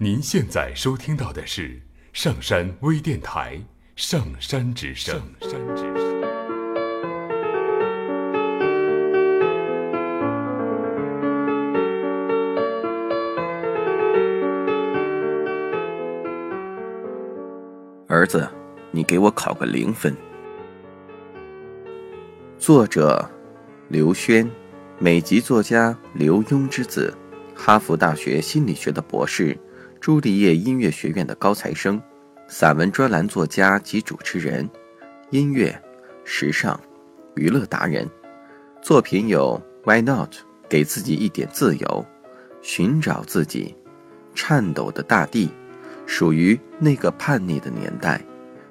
您现在收听到的是上山微电台《上山之声》。儿子，你给我考个零分。作者：刘轩，美籍作家刘墉之子，哈佛大学心理学的博士，朱丽叶音乐学院的高材生，散文专栏作家及主持人，音乐、时尚、娱乐达人。作品有《Why Not》，给自己一点自由，寻找自己，颤抖的大地。属于那个叛逆的年代，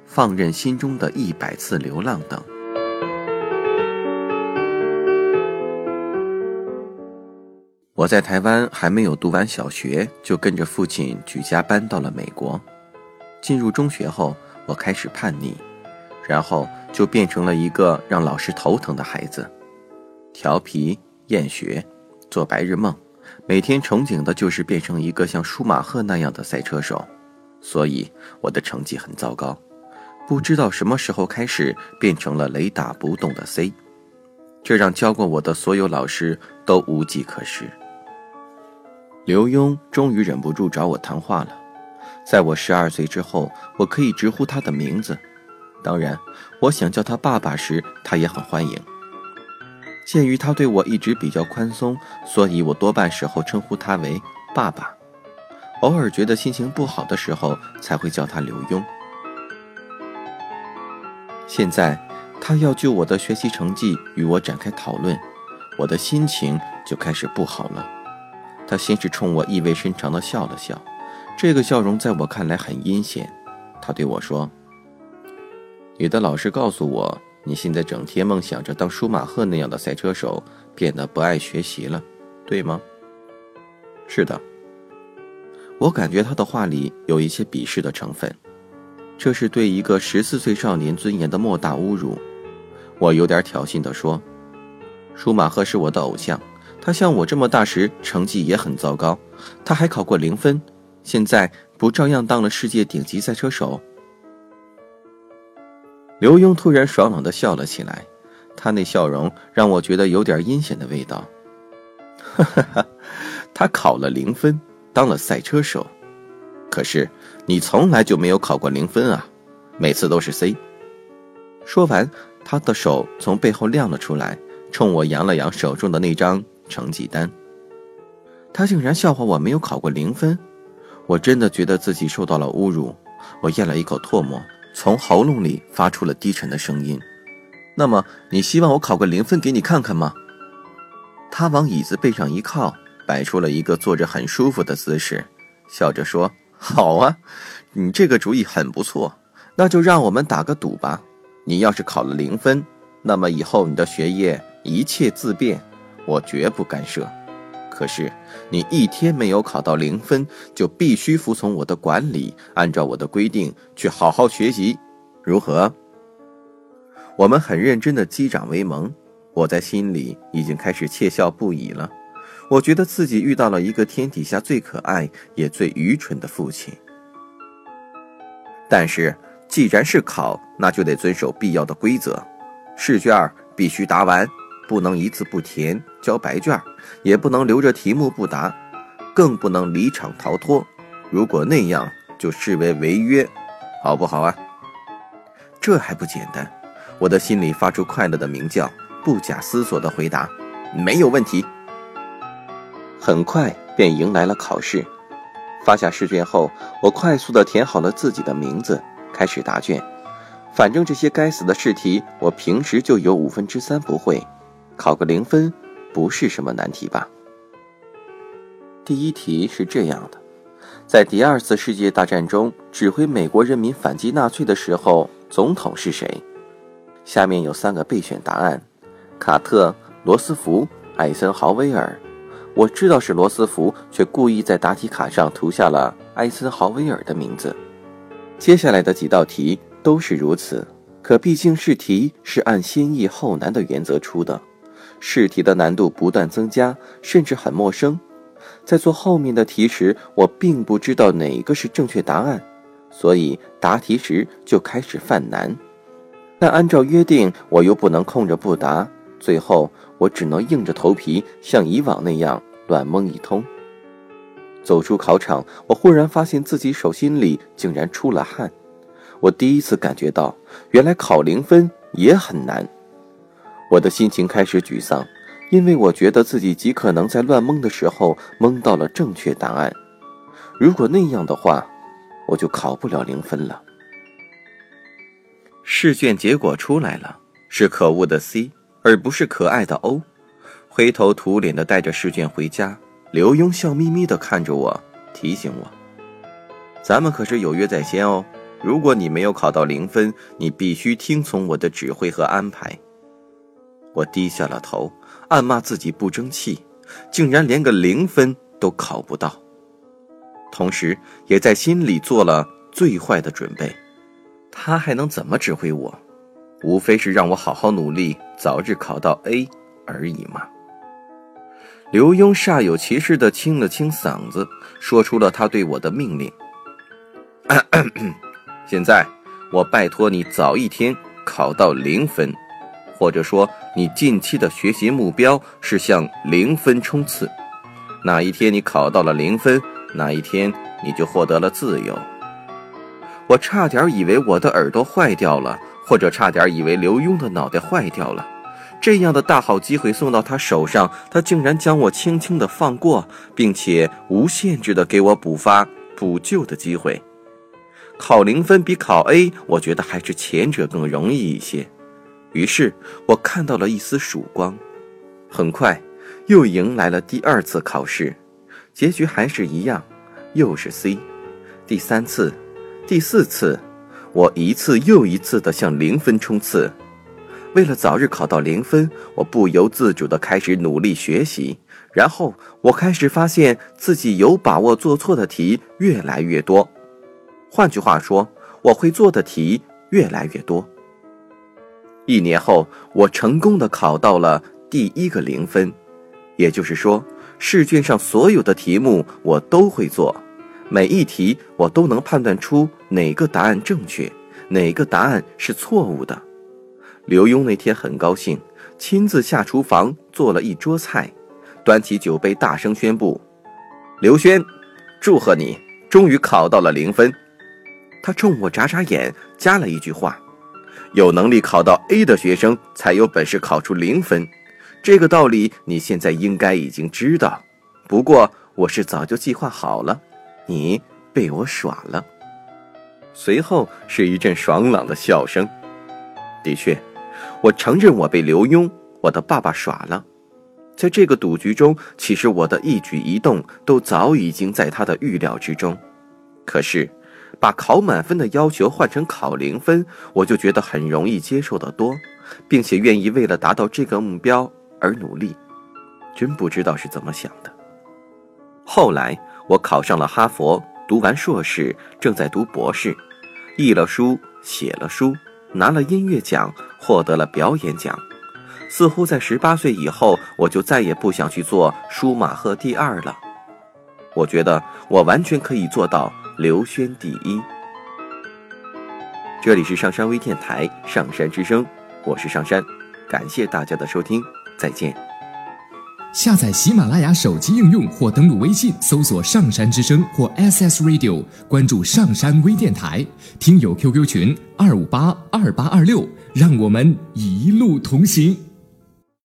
放任心中的一百次流浪等。我在台湾还没有读完小学，就跟着父亲举家搬到了美国。进入中学后，我开始叛逆，然后就变成了一个让老师头疼的孩子，调皮、厌学、做白日梦，每天憧憬的就是变成一个像舒马赫那样的赛车手。所以我的成绩很糟糕，不知道什么时候开始变成了雷打不动的 C，这让教过我的所有老师都无计可施。刘墉终于忍不住找我谈话了，在我十二岁之后，我可以直呼他的名字，当然，我想叫他爸爸时，他也很欢迎。鉴于他对我一直比较宽松，所以我多半时候称呼他为爸爸。偶尔觉得心情不好的时候，才会叫他刘墉。现在他要就我的学习成绩与我展开讨论，我的心情就开始不好了。他先是冲我意味深长地笑了笑，这个笑容在我看来很阴险。他对我说：“你的老师告诉我，你现在整天梦想着当舒马赫那样的赛车手，变得不爱学习了，对吗？”“是的。”我感觉他的话里有一些鄙视的成分，这是对一个十四岁少年尊严的莫大侮辱。我有点挑衅地说：“舒马赫是我的偶像，他像我这么大时成绩也很糟糕，他还考过零分，现在不照样当了世界顶级赛车手？”刘墉突然爽朗地笑了起来，他那笑容让我觉得有点阴险的味道。哈哈哈，他考了零分。当了赛车手，可是你从来就没有考过零分啊，每次都是 C。说完，他的手从背后亮了出来，冲我扬了扬手中的那张成绩单。他竟然笑话我没有考过零分，我真的觉得自己受到了侮辱。我咽了一口唾沫，从喉咙里发出了低沉的声音：“那么，你希望我考个零分给你看看吗？”他往椅子背上一靠。摆出了一个坐着很舒服的姿势，笑着说：“好啊，你这个主意很不错。那就让我们打个赌吧。你要是考了零分，那么以后你的学业一切自便，我绝不干涉。可是你一天没有考到零分，就必须服从我的管理，按照我的规定去好好学习，如何？”我们很认真的击掌为盟，我在心里已经开始窃笑不已了。我觉得自己遇到了一个天底下最可爱也最愚蠢的父亲。但是，既然是考，那就得遵守必要的规则：试卷必须答完，不能一字不填交白卷，也不能留着题目不答，更不能离场逃脱。如果那样，就视为违约，好不好啊？这还不简单？我的心里发出快乐的鸣叫，不假思索地回答：没有问题。很快便迎来了考试。发下试卷后，我快速地填好了自己的名字，开始答卷。反正这些该死的试题，我平时就有五分之三不会，考个零分不是什么难题吧？第一题是这样的：在第二次世界大战中指挥美国人民反击纳粹的时候，总统是谁？下面有三个备选答案：卡特、罗斯福、艾森豪威尔。我知道是罗斯福，却故意在答题卡上涂下了艾森豪威尔的名字。接下来的几道题都是如此，可毕竟试题是按先易后难的原则出的，试题的难度不断增加，甚至很陌生。在做后面的题时，我并不知道哪个是正确答案，所以答题时就开始犯难。但按照约定，我又不能空着不答，最后我只能硬着头皮像以往那样乱蒙一通。走出考场，我忽然发现自己手心里竟然出了汗。我第一次感觉到，原来考零分也很难。我的心情开始沮丧，因为我觉得自己极可能在乱蒙的时候蒙到了正确答案。如果那样的话，我就考不了零分了。试卷结果出来了，是可恶的 C，而不是可爱的 O。灰头土脸的带着试卷回家，刘墉笑眯眯的看着我，提醒我：“咱们可是有约在先哦。”如果你没有考到零分，你必须听从我的指挥和安排。我低下了头，暗骂自己不争气，竟然连个零分都考不到。同时，也在心里做了最坏的准备。他还能怎么指挥我？无非是让我好好努力，早日考到 A 而已嘛。刘墉煞有其事地清了清嗓子，说出了他对我的命令。现在，我拜托你早一天考到零分，或者说你近期的学习目标是向零分冲刺。哪一天你考到了零分，哪一天你就获得了自由。我差点以为我的耳朵坏掉了，或者差点以为刘墉的脑袋坏掉了。这样的大好机会送到他手上，他竟然将我轻轻的放过，并且无限制的给我补发补救的机会。考零分比考 A，我觉得还是前者更容易一些。于是我看到了一丝曙光。很快，又迎来了第二次考试，结局还是一样，又是 C。第三次、第四次，我一次又一次地向零分冲刺。为了早日考到零分，我不由自主地开始努力学习。然后我开始发现自己有把握做错的题越来越多。换句话说，我会做的题越来越多。一年后，我成功的考到了第一个零分，也就是说，试卷上所有的题目我都会做，每一题我都能判断出哪个答案正确，哪个答案是错误的。刘墉那天很高兴，亲自下厨房做了一桌菜，端起酒杯大声宣布：“刘轩，祝贺你，终于考到了零分。”他冲我眨眨眼，加了一句话：“有能力考到 A 的学生，才有本事考出零分。这个道理你现在应该已经知道。不过我是早就计划好了，你被我耍了。”随后是一阵爽朗的笑声。的确，我承认我被刘墉，我的爸爸耍了。在这个赌局中，其实我的一举一动都早已经在他的预料之中。可是。把考满分的要求换成考零分，我就觉得很容易接受的多，并且愿意为了达到这个目标而努力。真不知道是怎么想的。后来我考上了哈佛，读完硕士，正在读博士，译了书，写了书，拿了音乐奖，获得了表演奖。似乎在十八岁以后，我就再也不想去做舒马赫第二了。我觉得我完全可以做到。刘轩第一。这里是上山微电台《上山之声》，我是上山，感谢大家的收听，再见。下载喜马拉雅手机应用或登录微信搜索“上山之声”或 SS Radio，关注上山微电台，听友 QQ 群二五八二八二六，让我们一路同行。